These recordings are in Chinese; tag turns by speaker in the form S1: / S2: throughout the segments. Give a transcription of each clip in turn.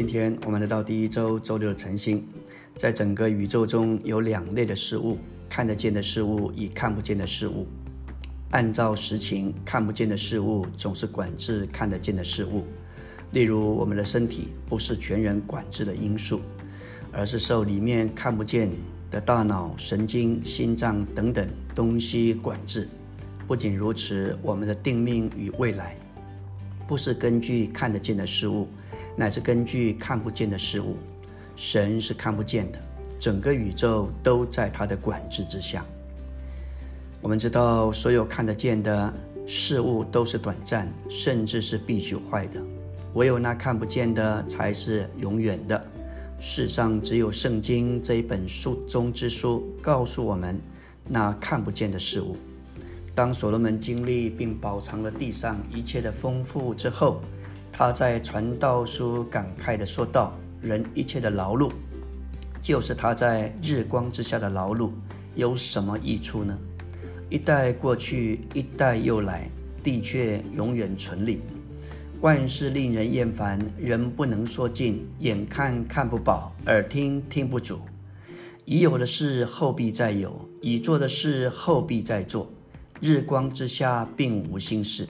S1: 今天我们来到第一周周六的晨星，在整个宇宙中有两类的事物：看得见的事物与看不见的事物。按照实情，看不见的事物总是管制看得见的事物。例如，我们的身体不是全人管制的因素，而是受里面看不见的大脑、神经、心脏等等东西管制。不仅如此，我们的定命与未来，不是根据看得见的事物，乃是根据看不见的事物。神是看不见的，整个宇宙都在他的管制之下。我们知道，所有看得见的事物都是短暂，甚至是必须坏的。唯有那看不见的才是永远的。世上只有圣经这一本书中之书告诉我们那看不见的事物。当所罗门经历并饱尝了地上一切的丰富之后，他在传道书感慨地说道：“人一切的劳碌，就是他在日光之下的劳碌，有什么益处呢？一代过去，一代又来，地却永远存立。”万事令人厌烦，人不能说尽，眼看看不饱，耳听听不足。已有的事后必再有，已做的事后必再做。日光之下并无新事，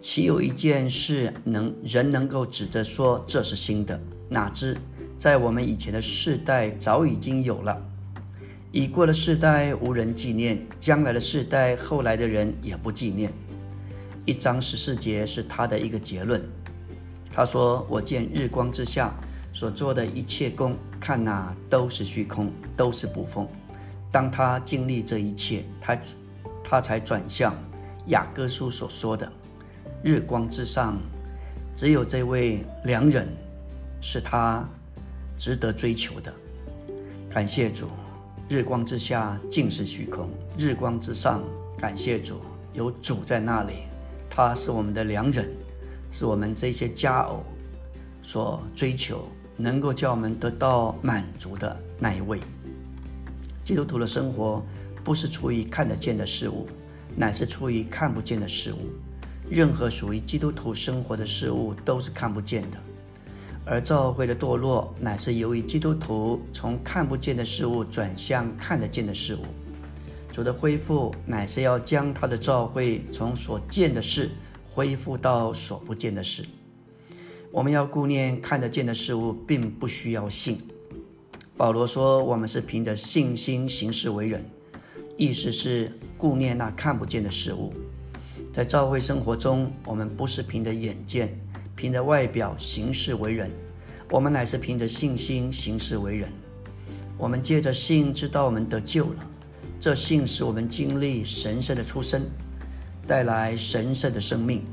S1: 岂有一件事能人能够指着说这是新的？哪知在我们以前的世代早已经有了。已过的世代无人纪念，将来的世代后来的人也不纪念。一章十四节是他的一个结论。他说：“我见日光之下所做的一切功，看那都是虚空，都是不风。当他经历这一切，他他才转向雅各书所说的：日光之上，只有这位良人是他值得追求的。感谢主，日光之下尽是虚空；日光之上，感谢主，有主在那里。”他是我们的良人，是我们这些佳偶所追求，能够叫我们得到满足的那一位。基督徒的生活不是出于看得见的事物，乃是出于看不见的事物。任何属于基督徒生活的事物都是看不见的，而教会的堕落乃是由于基督徒从看不见的事物转向看得见的事物。主的恢复乃是要将他的召会从所见的事恢复到所不见的事。我们要顾念看得见的事物，并不需要信。保罗说：“我们是凭着信心行事为人。”意思是顾念那看不见的事物。在召会生活中，我们不是凭着眼见、凭着外表行事为人，我们乃是凭着信心行事为人。我们借着信知道我们得救了。这信使我们经历神圣的出生，带来神圣的生命。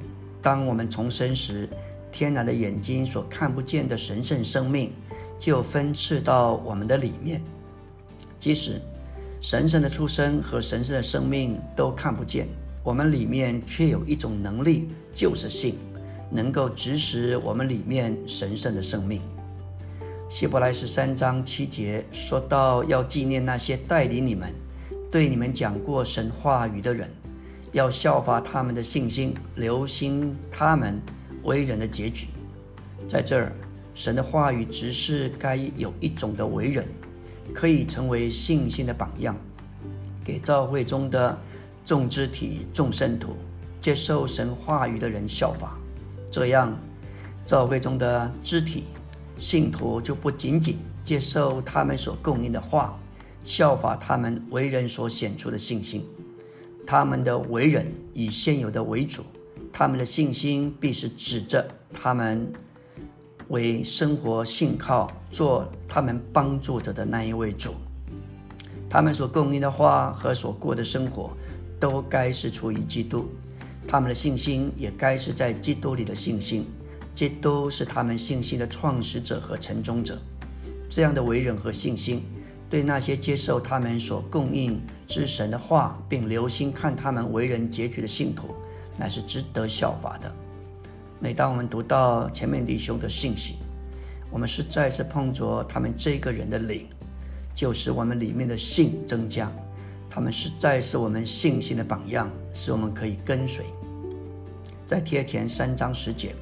S1: 当我们重生时，天然的眼睛所看不见的神圣生命就分赐到我们的里面。即使神圣的出生和神圣的生命都看不见，我们里面却有一种能力，就是信，能够指使我们里面神圣的生命。希伯来十三章七节说到，要纪念那些带领你们。对你们讲过神话语的人，要效法他们的信心，留心他们为人的结局。在这儿，神的话语只是该有一种的为人，可以成为信心的榜样，给教会中的众肢体、众圣徒接受神话语的人效法。这样，教会中的肢体信徒就不仅仅接受他们所供应的话。效法他们为人所显出的信心，他们的为人以现有的为主，他们的信心必是指着他们为生活信靠、做他们帮助者的那一位主。他们所供应的话和所过的生活，都该是出于基督。他们的信心也该是在基督里的信心。基督是他们信心的创始者和成终者。这样的为人和信心。对那些接受他们所供应之神的话，并留心看他们为人结局的信徒，乃是值得效法的。每当我们读到前面弟兄的信息，我们实在是碰着他们这个人的灵，就是我们里面的信增加。他们实在是我们信心的榜样，使我们可以跟随。在贴前三章十节，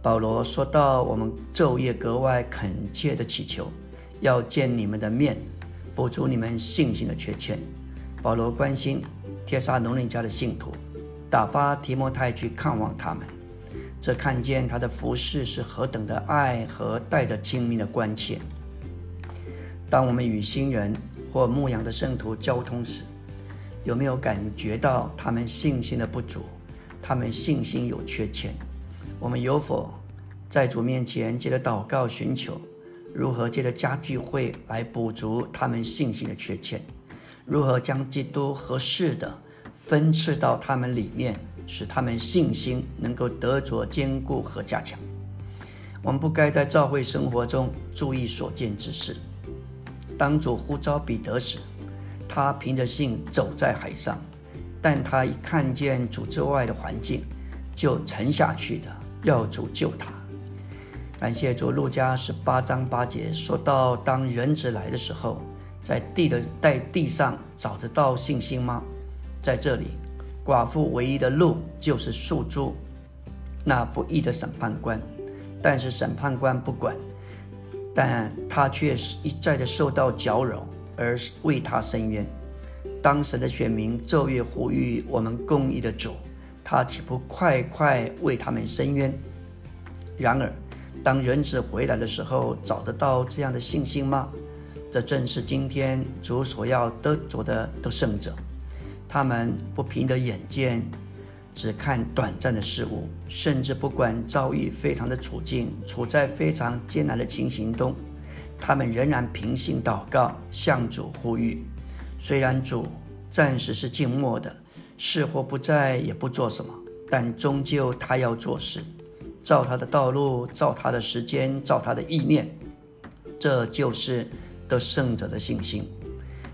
S1: 保罗说到：“我们昼夜格外恳切的祈求，要见你们的面，补足你们信心的缺欠。”保罗关心帖撒农人家的信徒，打发提摩太去看望他们，这看见他的服饰是何等的爱和带着亲密的关切。当我们与新人或牧羊的圣徒交通时，有没有感觉到他们信心的不足？他们信心有缺欠？我们有否在主面前借着祷告寻求，如何借着家聚会来补足他们信心的缺欠？如何将基督合适的分赐到他们里面，使他们信心能够得着坚固和加强？我们不该在教会生活中注意所见之事。当主呼召彼得时，他凭着信走在海上，但他一看见主之外的环境，就沉下去的，要主救他。感谢主，路加十八章八节说到：当人子来的时候，在地的在地上找得到信心吗？在这里，寡妇唯一的路就是诉诸那不义的审判官，但是审判官不管。但他却是一再的受到搅扰，而为他伸冤。当时的选民昼夜呼吁我们公义的主，他岂不快快为他们伸冤？然而，当人子回来的时候，找得到这样的信心吗？这正是今天主所要得着的得胜者。他们不凭着眼见。只看短暂的事物，甚至不管遭遇非常的处境，处在非常艰难的情形中，他们仍然平信祷告，向主呼吁。虽然主暂时是静默的，是或不在，也不做什么，但终究他要做事，照他的道路，照他的时间，照他的意念。这就是得胜者的信心。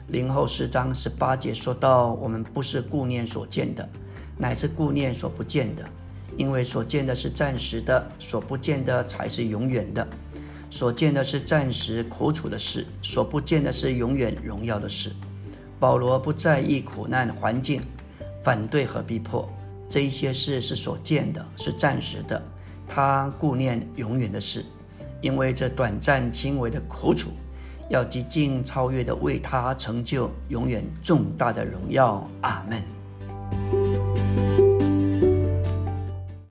S1: 零后四章十八节说到：我们不是顾念所见的。乃是顾念所不见的，因为所见的是暂时的，所不见的才是永远的。所见的是暂时苦楚的事，所不见的是永远荣耀的事。保罗不在意苦难环境、反对和逼迫，这一些事是所见的，是暂时的。他顾念永远的事，因为这短暂轻微的苦楚，要极尽超越的为他成就永远重大的荣耀。阿门。